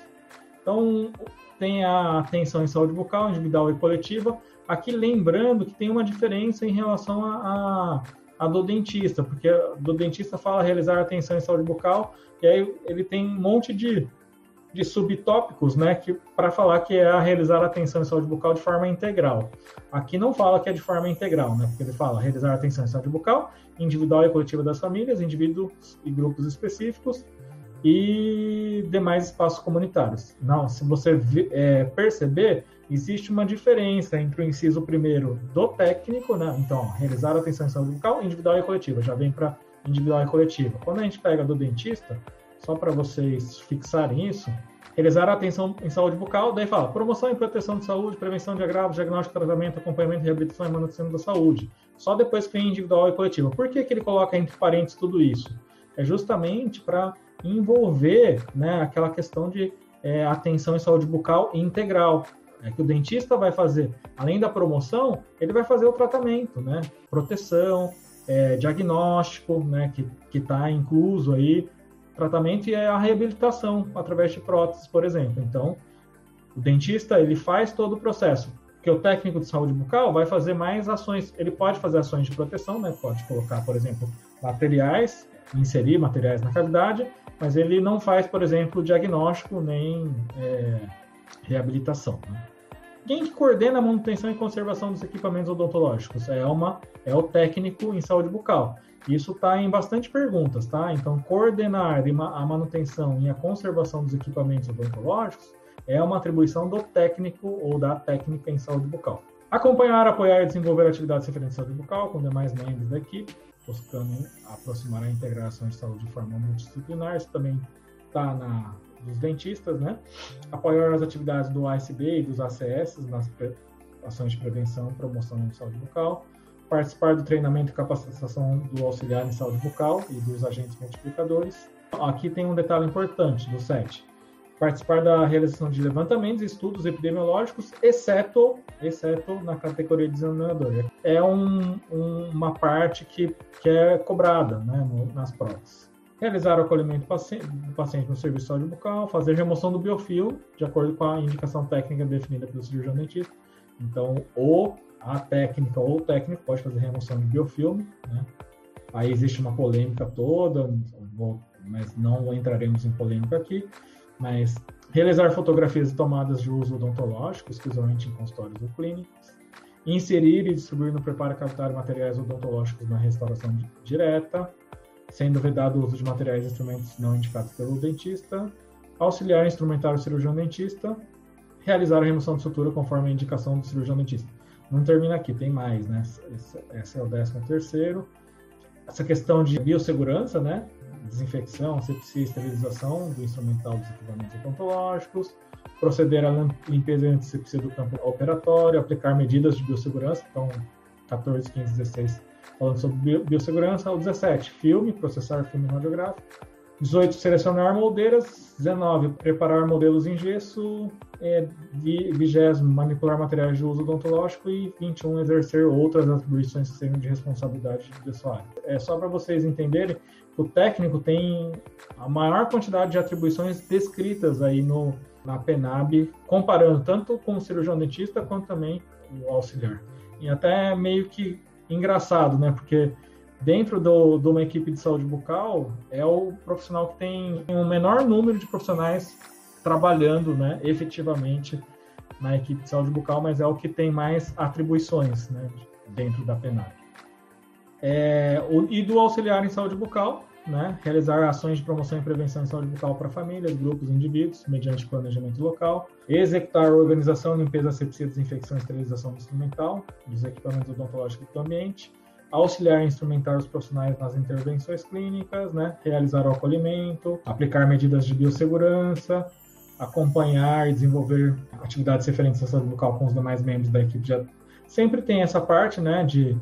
Então, tem a atenção em saúde bucal, individual e coletiva, Aqui lembrando que tem uma diferença em relação a, a, a do dentista, porque do dentista fala realizar atenção em saúde bucal, e aí ele tem um monte de, de subtópicos, né, que para falar que é a realizar atenção em saúde bucal de forma integral. Aqui não fala que é de forma integral, né, porque ele fala realizar atenção em saúde bucal, individual e coletiva das famílias, indivíduos e grupos específicos, e demais espaços comunitários. Não, se você é, perceber, existe uma diferença entre o inciso primeiro do técnico, né? Então, realizar a atenção em saúde bucal, individual e coletiva, já vem para individual e coletiva. Quando a gente pega do dentista, só para vocês fixarem isso, realizar a atenção em saúde bucal, daí fala promoção e proteção de saúde, prevenção de agravos, diagnóstico, tratamento, acompanhamento, reabilitação e manutenção da saúde. Só depois que vem individual e coletiva. Por que, que ele coloca entre parênteses tudo isso? É justamente para envolver né, aquela questão de é, atenção em saúde bucal integral é que o dentista vai fazer, além da promoção, ele vai fazer o tratamento, né? Proteção, é, diagnóstico, né? Que está incluso aí, tratamento e a reabilitação através de próteses, por exemplo. Então, o dentista ele faz todo o processo. Que o técnico de saúde bucal vai fazer mais ações. Ele pode fazer ações de proteção, né? Pode colocar, por exemplo, materiais, inserir materiais na cavidade, mas ele não faz, por exemplo, diagnóstico nem é, reabilitação. Né? Quem que coordena a manutenção e conservação dos equipamentos odontológicos? É, uma, é o técnico em saúde bucal. Isso está em bastante perguntas, tá? Então, coordenar a manutenção e a conservação dos equipamentos odontológicos é uma atribuição do técnico ou da técnica em saúde bucal. Acompanhar, apoiar e desenvolver atividades referentes à saúde bucal com demais membros da equipe, buscando aproximar a integração de saúde de forma multidisciplinar. Isso também está na dos dentistas, né? Apoiar as atividades do ASB e dos ACS nas ações de prevenção e promoção de saúde bucal, participar do treinamento e capacitação do auxiliar em saúde bucal e dos agentes multiplicadores. Aqui tem um detalhe importante do SET. Participar da realização de levantamentos e estudos epidemiológicos, exceto, exceto na categoria de examinador. É um, um, uma parte que, que é cobrada né, no, nas provas realizar o acolhimento do paciente, no serviço de saúde bucal, fazer remoção do biofilm, de acordo com a indicação técnica definida pelo cirurgião dentista. Então, ou a técnica ou o técnico pode fazer remoção de biofilme, né? Aí existe uma polêmica toda, mas não entraremos em polêmica aqui. Mas realizar fotografias e tomadas de uso odontológico, exclusivamente em consultórios ou clínicas. Inserir e distribuir no preparo cavitário materiais odontológicos na restauração direta, sendo vedado o uso de materiais e instrumentos não indicados pelo dentista. Auxiliar instrumentar o cirurgião dentista. Realizar a remoção de sutura conforme a indicação do cirurgião dentista. Não termina aqui, tem mais, né? Esse é o décimo terceiro. Essa questão de biossegurança, né? Desinfecção, asepsia e esterilização do instrumental dos equipamentos odontológicos, proceder à limpeza e antisepsia do campo operatório, aplicar medidas de biossegurança, então 14, 15, 16 falando sobre biossegurança, o 17, filme, processar filme radiográfico, 18, selecionar moldeiras. 19, preparar modelos em gesso. É, 20, manipular materiais de uso odontológico. E 21, exercer outras atribuições que sejam de responsabilidade pessoal. É só para vocês entenderem que o técnico tem a maior quantidade de atribuições descritas aí no, na PENAB, comparando tanto com o cirurgião dentista quanto também o auxiliar. E até meio que engraçado, né? Porque dentro do, de uma equipe de saúde bucal, é o profissional que tem o menor número de profissionais trabalhando né, efetivamente na equipe de saúde bucal, mas é o que tem mais atribuições né, dentro da PENAC. É, e do auxiliar em saúde bucal, né, realizar ações de promoção e prevenção em saúde bucal para famílias, grupos e indivíduos, mediante planejamento local, executar organização, limpeza, asepsia, desinfecção e esterilização instrumental dos equipamentos odontológicos do ambiente, auxiliar e instrumentar os profissionais nas intervenções clínicas, né? realizar o acolhimento, aplicar medidas de biossegurança, acompanhar e desenvolver atividades referentes à saúde bucal com os demais membros da equipe. Já sempre tem essa parte, né, de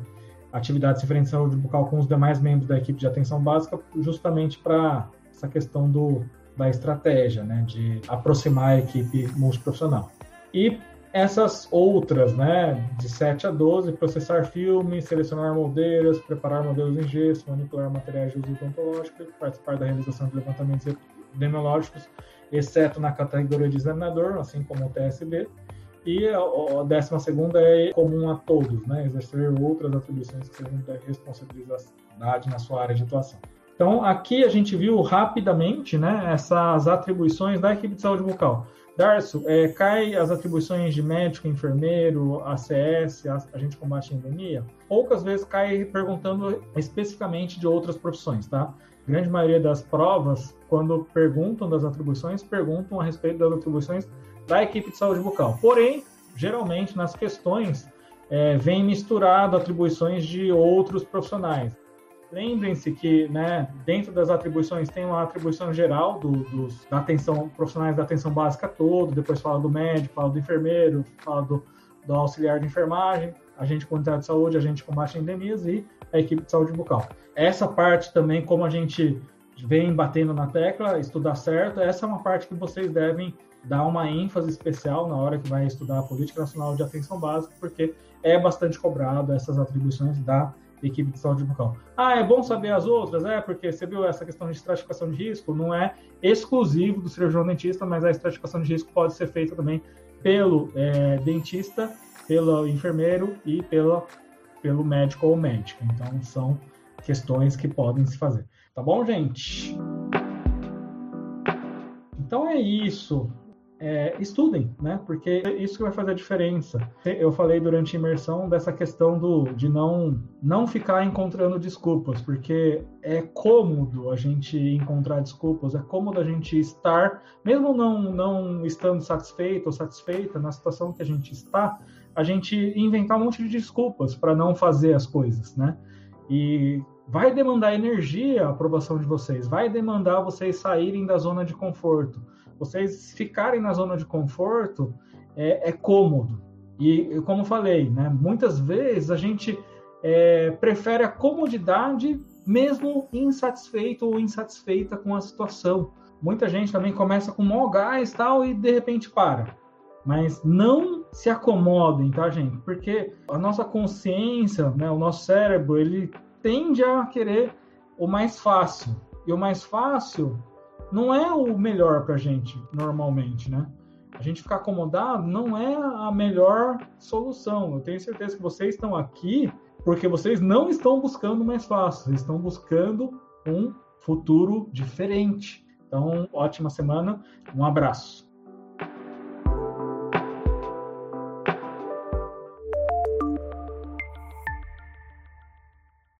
atividades referentes à saúde bucal com os demais membros da equipe de atenção básica, justamente para essa questão do da estratégia, né, de aproximar a equipe multiprofissional. E essas outras, né, de 7 a 12, processar filmes, selecionar moldeiras, preparar modelos em gesso, manipular materiais de uso odontológico participar da realização de levantamentos epidemiológicos, exceto na categoria de examinador, assim como o TSB. E a, a décima segunda é comum a todos, né, exercer outras atribuições que sejam da responsabilidade na sua área de atuação. Então, aqui a gente viu rapidamente né, essas atribuições da equipe de saúde bucal. Darcio, é, cai as atribuições de médico, enfermeiro, ACS, agente de combate à endemia? Poucas vezes cai perguntando especificamente de outras profissões, tá? A grande maioria das provas, quando perguntam das atribuições, perguntam a respeito das atribuições da equipe de saúde bucal. Porém, geralmente nas questões é, vem misturado atribuições de outros profissionais. Lembrem-se que, né, dentro das atribuições tem uma atribuição geral do, dos da atenção profissionais da atenção básica todo, depois fala do médico, fala do enfermeiro, fala do, do auxiliar de enfermagem, agente comunitário de saúde, agente de combate a endemias e a equipe de saúde bucal. Essa parte também, como a gente vem batendo na tecla, estudar certo, essa é uma parte que vocês devem dar uma ênfase especial na hora que vai estudar a Política Nacional de Atenção Básica, porque é bastante cobrado essas atribuições da equipe de saúde bucal. Ah, é bom saber as outras? É, porque você viu essa questão de estratificação de risco, não é exclusivo do cirurgião dentista, mas a estratificação de risco pode ser feita também pelo é, dentista, pelo enfermeiro e pela, pelo médico ou médica. Então, são questões que podem se fazer. Tá bom, gente? Então é isso é, estudem, né? Porque é isso que vai fazer a diferença. Eu falei durante a imersão dessa questão do, de não, não ficar encontrando desculpas, porque é cômodo a gente encontrar desculpas, é cômodo a gente estar, mesmo não, não estando satisfeito ou satisfeita na situação que a gente está, a gente inventar um monte de desculpas para não fazer as coisas, né? E vai demandar energia a aprovação de vocês, vai demandar vocês saírem da zona de conforto vocês ficarem na zona de conforto é, é cômodo. E, como falei, né, muitas vezes a gente é, prefere a comodidade mesmo insatisfeito ou insatisfeita com a situação. Muita gente também começa com mó gás tal e de repente para. Mas não se acomodem, tá, gente? Porque a nossa consciência, né, o nosso cérebro, ele tende a querer o mais fácil. E o mais fácil não é o melhor para a gente, normalmente, né? A gente ficar acomodado não é a melhor solução. Eu tenho certeza que vocês estão aqui porque vocês não estão buscando mais fácil, vocês estão buscando um futuro diferente. Então, ótima semana, um abraço.